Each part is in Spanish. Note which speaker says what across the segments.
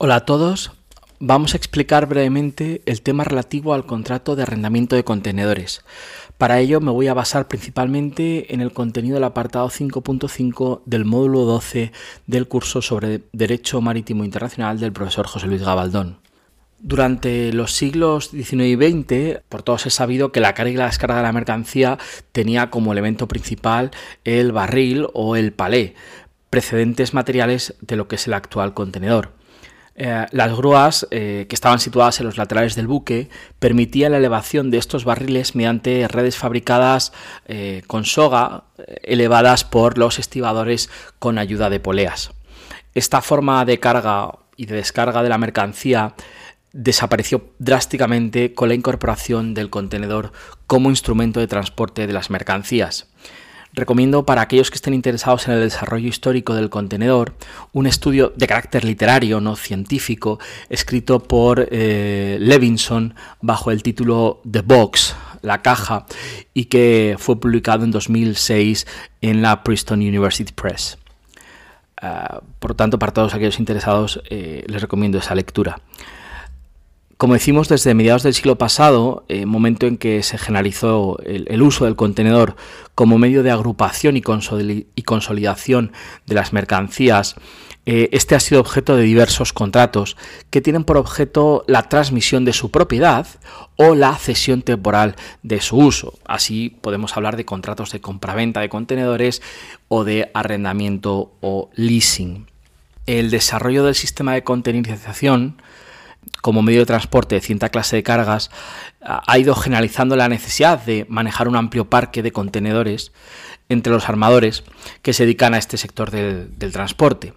Speaker 1: Hola a todos. Vamos a explicar brevemente el tema relativo al contrato de arrendamiento de contenedores. Para ello me voy a basar principalmente en el contenido del apartado 5.5 del módulo 12 del curso sobre Derecho Marítimo Internacional del profesor José Luis Gabaldón. Durante los siglos XIX y XX, por todos es sabido que la carga y la descarga de la mercancía tenía como elemento principal el barril o el palé, precedentes materiales de lo que es el actual contenedor. Eh, las grúas eh, que estaban situadas en los laterales del buque permitían la elevación de estos barriles mediante redes fabricadas eh, con soga elevadas por los estibadores con ayuda de poleas. Esta forma de carga y de descarga de la mercancía desapareció drásticamente con la incorporación del contenedor como instrumento de transporte de las mercancías. Recomiendo para aquellos que estén interesados en el desarrollo histórico del contenedor un estudio de carácter literario, no científico, escrito por eh, Levinson bajo el título The Box, la caja, y que fue publicado en 2006 en la Princeton University Press. Ah, por tanto, para todos aquellos interesados, eh, les recomiendo esa lectura. Como decimos, desde mediados del siglo pasado, eh, momento en que se generalizó el, uso del contenedor como medio de agrupación y, consolidación de las mercancías, eh, este ha sido objeto de diversos contratos que tienen por objeto la transmisión de su propiedad o la cesión temporal de su uso. Así podemos hablar de contratos de compraventa de contenedores o de arrendamiento o leasing. El desarrollo del sistema de contenerización como medio de transporte de cierta clase de cargas, ha ido generalizando la necesidad de manejar un amplio parque de contenedores entre los armadores que se dedican a este sector del, transporte.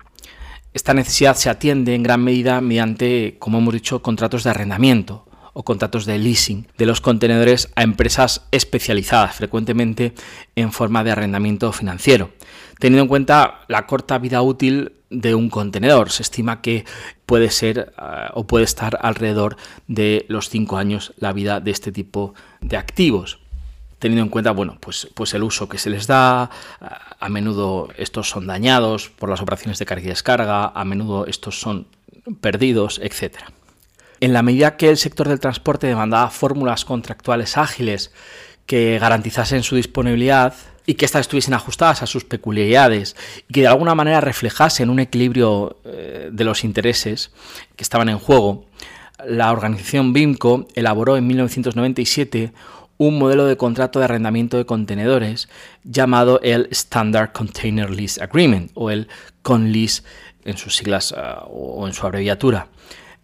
Speaker 1: Esta necesidad se atiende en gran medida mediante, como hemos dicho, contratos de arrendamiento o contratos de leasing de los contenedores a empresas especializadas, frecuentemente en forma de arrendamiento financiero. Teniendo en cuenta la corta vida útil de un contenedor. Se estima que puede ser eh, o puede estar alrededor de los cinco años la vida de este tipo de activos. Teniendo en cuenta, bueno, pues, pues el uso que se les da, a menudo estos son dañados por las operaciones de carga y descarga, a menudo estos son perdidos, etc. En la medida que el sector del transporte demandaba fórmulas contractuales ágiles que garantizasen su disponibilidad, y que éstas estuviesen ajustadas a sus peculiaridades y que de alguna manera reflejasen un equilibrio eh, de los intereses que estaban en juego, la organización BIMCO elaboró en 1997 un modelo de contrato de arrendamiento de contenedores llamado el Standard Container Lease Agreement o el CONLEASE en sus siglas ah, o en su abreviatura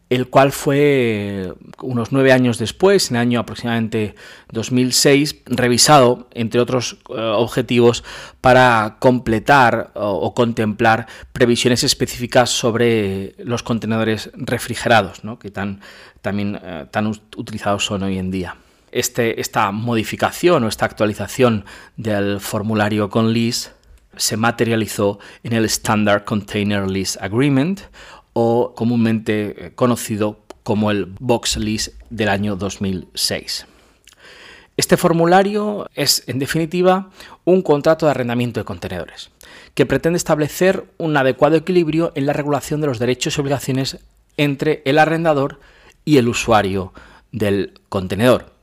Speaker 1: el cual fue unos nueve años después, en el año aproximadamente 2006, revisado, entre otros eh, objetivos, para completar o, contemplar previsiones específicas sobre los contenedores refrigerados, que tan, también eh, tan utilizados son hoy en día. Este, esta modificación o esta actualización del formulario con lease se materializó en el Standard Container Lease Agreement o comúnmente eh, conocido como el Box List del año 2006. Este formulario es, en definitiva, un contrato de arrendamiento de contenedores, que pretende establecer un adecuado equilibrio en la regulación de los derechos y obligaciones entre el arrendador y el usuario del contenedor.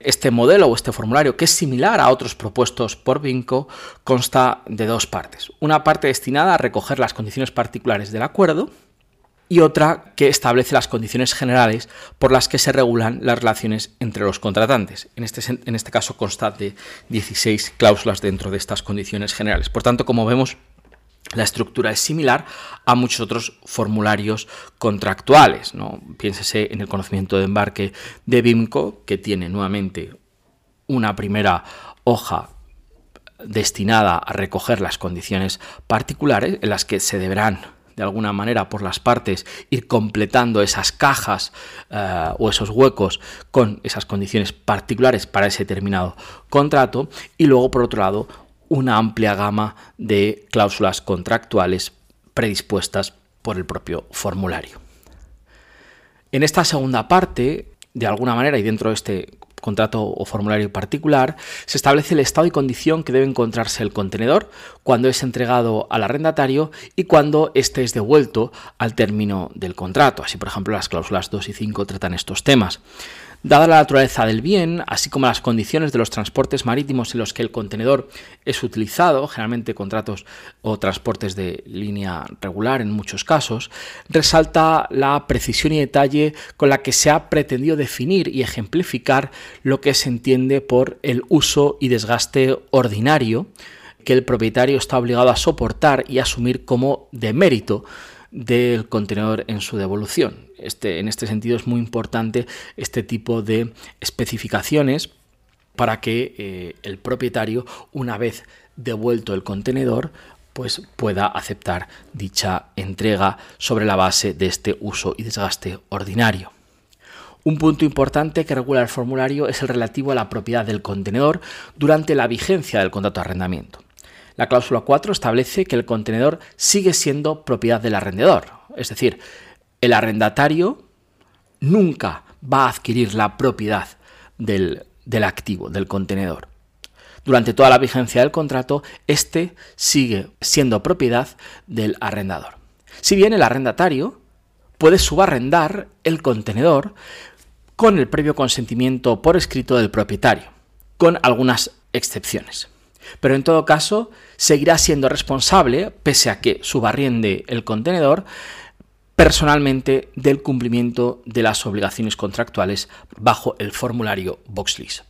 Speaker 1: Este modelo o este formulario, que es similar a otros propuestos por Vinco, consta de dos partes. Una parte destinada a recoger las condiciones particulares del acuerdo, y otra que establece las condiciones generales por las que se regulan las relaciones entre los contratantes. En este, en este caso consta de 16 cláusulas dentro de estas condiciones generales. Por tanto, como vemos, la estructura es similar a muchos otros formularios contractuales. Piénsese en el conocimiento de embarque de BIMCO, que tiene nuevamente una primera hoja destinada a recoger las condiciones particulares en las que se deberán de alguna manera por las partes ir completando esas cajas eh, o esos huecos con esas condiciones particulares para ese determinado contrato y luego por otro lado una amplia gama de cláusulas contractuales predispuestas por el propio formulario. En esta segunda parte, de alguna manera y dentro de este contrato o formulario particular, se establece el estado y condición que debe encontrarse el contenedor cuando es entregado al arrendatario y cuando éste es devuelto al término del contrato. Así, por ejemplo, las cláusulas 2 y 5 tratan estos temas. Dada la naturaleza del bien, así como las condiciones de los transportes marítimos en los que el contenedor es utilizado, generalmente contratos o transportes de línea regular en muchos casos, resalta la precisión y detalle con la que se ha pretendido definir y ejemplificar lo que se entiende por el uso y desgaste ordinario que el propietario está obligado a soportar y asumir como de mérito del contenedor en su devolución. Este, en este sentido es muy importante este tipo de especificaciones para que eh, el propietario, una vez devuelto el contenedor, pues pueda aceptar dicha entrega sobre la base de este uso y desgaste ordinario. Un punto importante que regula el formulario es el relativo a la propiedad del contenedor durante la vigencia del contrato de arrendamiento. La cláusula 4 establece que el contenedor sigue siendo propiedad del arrendador, es decir, el arrendatario nunca va a adquirir la propiedad del, activo, del contenedor. Durante toda la vigencia del contrato, este sigue siendo propiedad del arrendador. Si bien el arrendatario puede subarrendar el contenedor con el previo consentimiento por escrito del propietario, con algunas excepciones. Pero en todo caso, seguirá siendo responsable, pese a que subarriende el contenedor, personalmente del cumplimiento de las obligaciones contractuales bajo el formulario VoxList.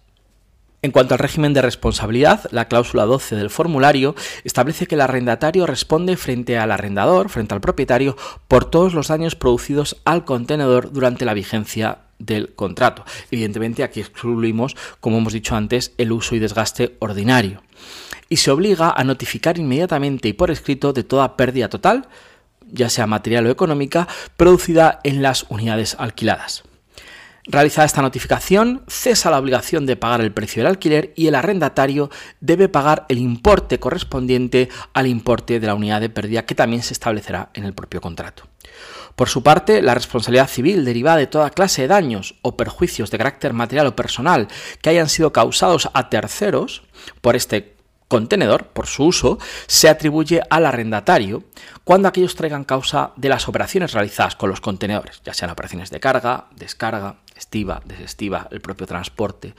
Speaker 1: En cuanto al régimen de responsabilidad, la cláusula 12 del formulario establece que el arrendatario responde frente al arrendador, frente al propietario, por todos los daños producidos al contenedor durante la vigencia del contrato. Evidentemente aquí excluimos, como hemos dicho antes, el uso y desgaste ordinario. Y se obliga a notificar inmediatamente y por escrito de toda pérdida total, ya sea material o económica, producida en las unidades alquiladas. Realizada esta notificación, cesa la obligación de pagar el precio del alquiler y el arrendatario debe pagar el importe correspondiente al importe de la unidad de pérdida que también se establecerá en el propio contrato. Por su parte, la responsabilidad civil derivada de toda clase de daños o perjuicios de carácter material o personal que hayan sido causados a terceros por este contenedor, por su uso, se atribuye al arrendatario cuando aquellos traigan causa de las operaciones realizadas con los contenedores, ya sean operaciones de carga, descarga, estiva, desestiva, el propio transporte,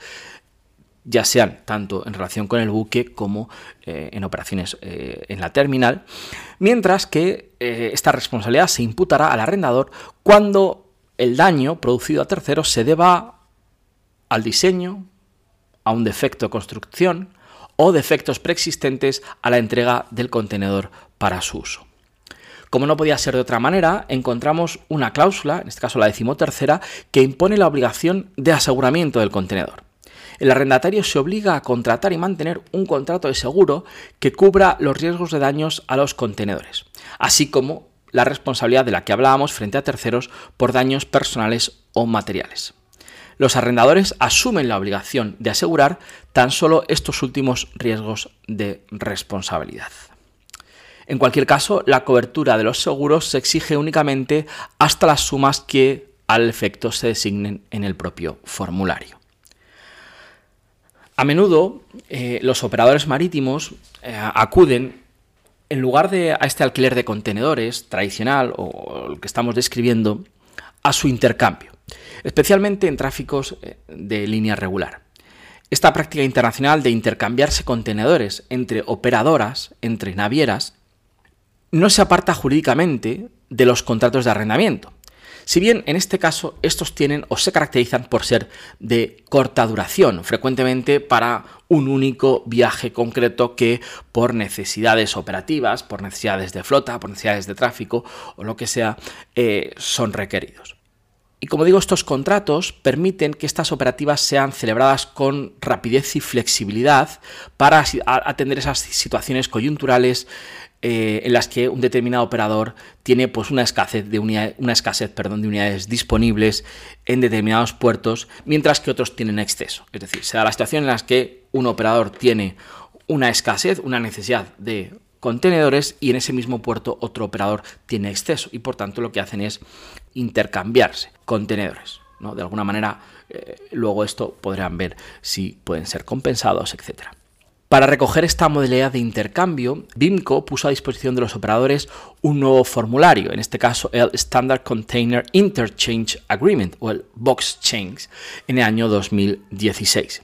Speaker 1: ya sean tanto en relación con el buque como eh, en operaciones eh, en la terminal, mientras que eh, esta responsabilidad se imputará al arrendador cuando el daño producido a terceros se deba al diseño, a un defecto de construcción, o defectos preexistentes a la entrega del contenedor para su uso. Como no podía ser de otra manera, encontramos una cláusula, en este caso la decimotercera, que impone la obligación de aseguramiento del contenedor. El arrendatario se obliga a contratar y mantener un contrato de seguro que cubra los riesgos de daños a los contenedores, así como la responsabilidad de la que hablábamos frente a terceros por daños personales o materiales los arrendadores asumen la obligación de asegurar tan solo estos últimos riesgos de responsabilidad. En cualquier caso, la cobertura de los seguros se exige únicamente hasta las sumas que al efecto se designen en el propio formulario. A menudo eh, los operadores marítimos eh, acuden, en lugar de a este alquiler de contenedores tradicional o el que estamos describiendo, a su intercambio especialmente en tráficos eh, de línea regular. Esta práctica internacional de intercambiarse contenedores entre operadoras, entre navieras, no se aparta jurídicamente de los contratos de arrendamiento. Si bien en este caso estos tienen o se caracterizan por ser de corta duración, frecuentemente para un único viaje concreto que por necesidades operativas, por necesidades de flota, por necesidades de tráfico o lo que sea, eh, son requeridos. Como digo, estos contratos permiten que estas operativas sean celebradas con rapidez y flexibilidad para atender esas situaciones coyunturales eh, en las que un determinado operador tiene pues, una escasez, de, una escasez perdón, de unidades disponibles en determinados puertos, mientras que otros tienen exceso. Es decir, se da la situación en la que un operador tiene una escasez, una necesidad de contenedores y en ese mismo puerto otro operador tiene exceso y por tanto lo que hacen es intercambiarse contenedores. ¿no? De alguna manera, eh, luego esto podrán ver si pueden ser compensados, etc. Para recoger esta modalidad de intercambio, BIMCO puso a disposición de los operadores un nuevo formulario, en este caso el Standard Container Interchange Agreement o el Box Change, en el año 2016.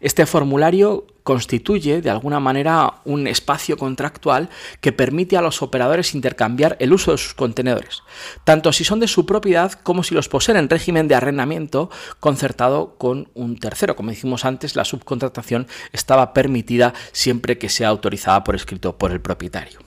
Speaker 1: Este formulario constituye de alguna manera un espacio contractual que permite a los operadores intercambiar el uso de sus contenedores, tanto si son de su propiedad como si los poseen en régimen de arrendamiento concertado con un tercero. Como dijimos antes, la subcontratación estaba permitida siempre que sea autorizada por escrito por el propietario.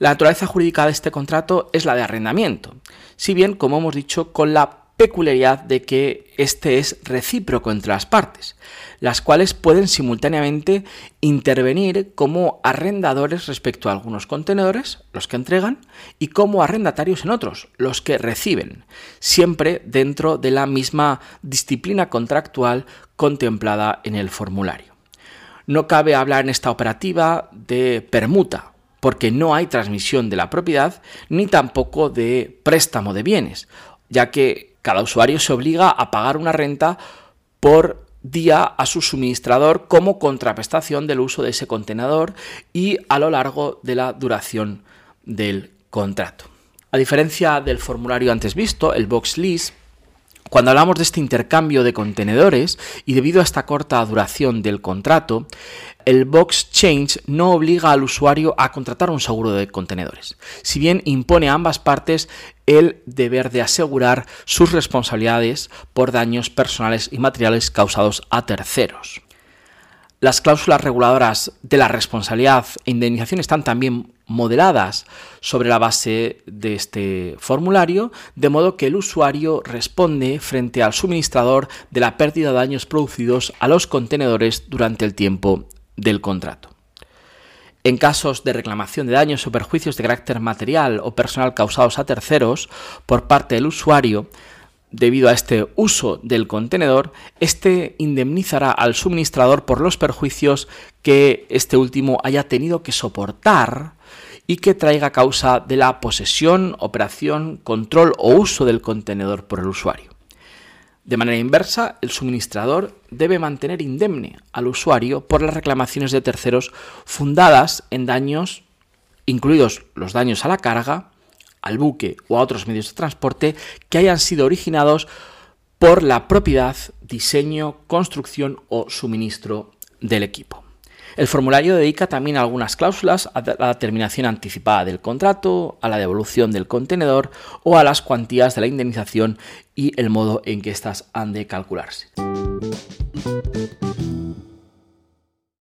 Speaker 1: La naturaleza jurídica de este contrato es la de arrendamiento, si bien, como hemos dicho, con la peculiaridad de que este es recíproco entre las partes, las cuales pueden simultáneamente intervenir como arrendadores respecto a algunos contenedores, los que entregan, y como arrendatarios en otros, los que reciben, siempre dentro de la misma disciplina contractual contemplada en el formulario. No cabe hablar en esta operativa de permuta, porque no hay transmisión de la propiedad ni tampoco de préstamo de bienes, ya que cada usuario se obliga a pagar una renta por día a su suministrador como contraprestación del uso de ese contenedor y a lo largo de la duración del contrato. A diferencia del formulario antes visto, el Box Lease cuando hablamos de este intercambio de contenedores y debido a esta corta duración del contrato, el Box Change no obliga al usuario a contratar un seguro de contenedores, si bien impone a ambas partes el deber de asegurar sus responsabilidades por daños personales y materiales causados a terceros. Las cláusulas reguladoras de la responsabilidad e indemnización están también modeladas sobre la base de este formulario, de modo que el usuario responde frente al suministrador de la pérdida de daños producidos a los contenedores durante el tiempo del contrato. En casos de reclamación de daños o perjuicios de carácter material o personal causados a terceros por parte del usuario, debido a este uso del contenedor, este indemnizará al suministrador por los perjuicios que este último haya tenido que soportar y que traiga causa de la posesión, operación, control o uso del contenedor por el usuario. De manera inversa, el suministrador debe mantener indemne al usuario por las reclamaciones de terceros fundadas en daños, incluidos los daños a la carga, al buque o a otros medios de transporte que hayan sido originados por la propiedad, diseño, construcción o suministro del equipo. El formulario dedica también algunas cláusulas a la terminación anticipada del contrato, a la devolución del contenedor o a las cuantías de la indemnización y el modo en que éstas han de calcularse.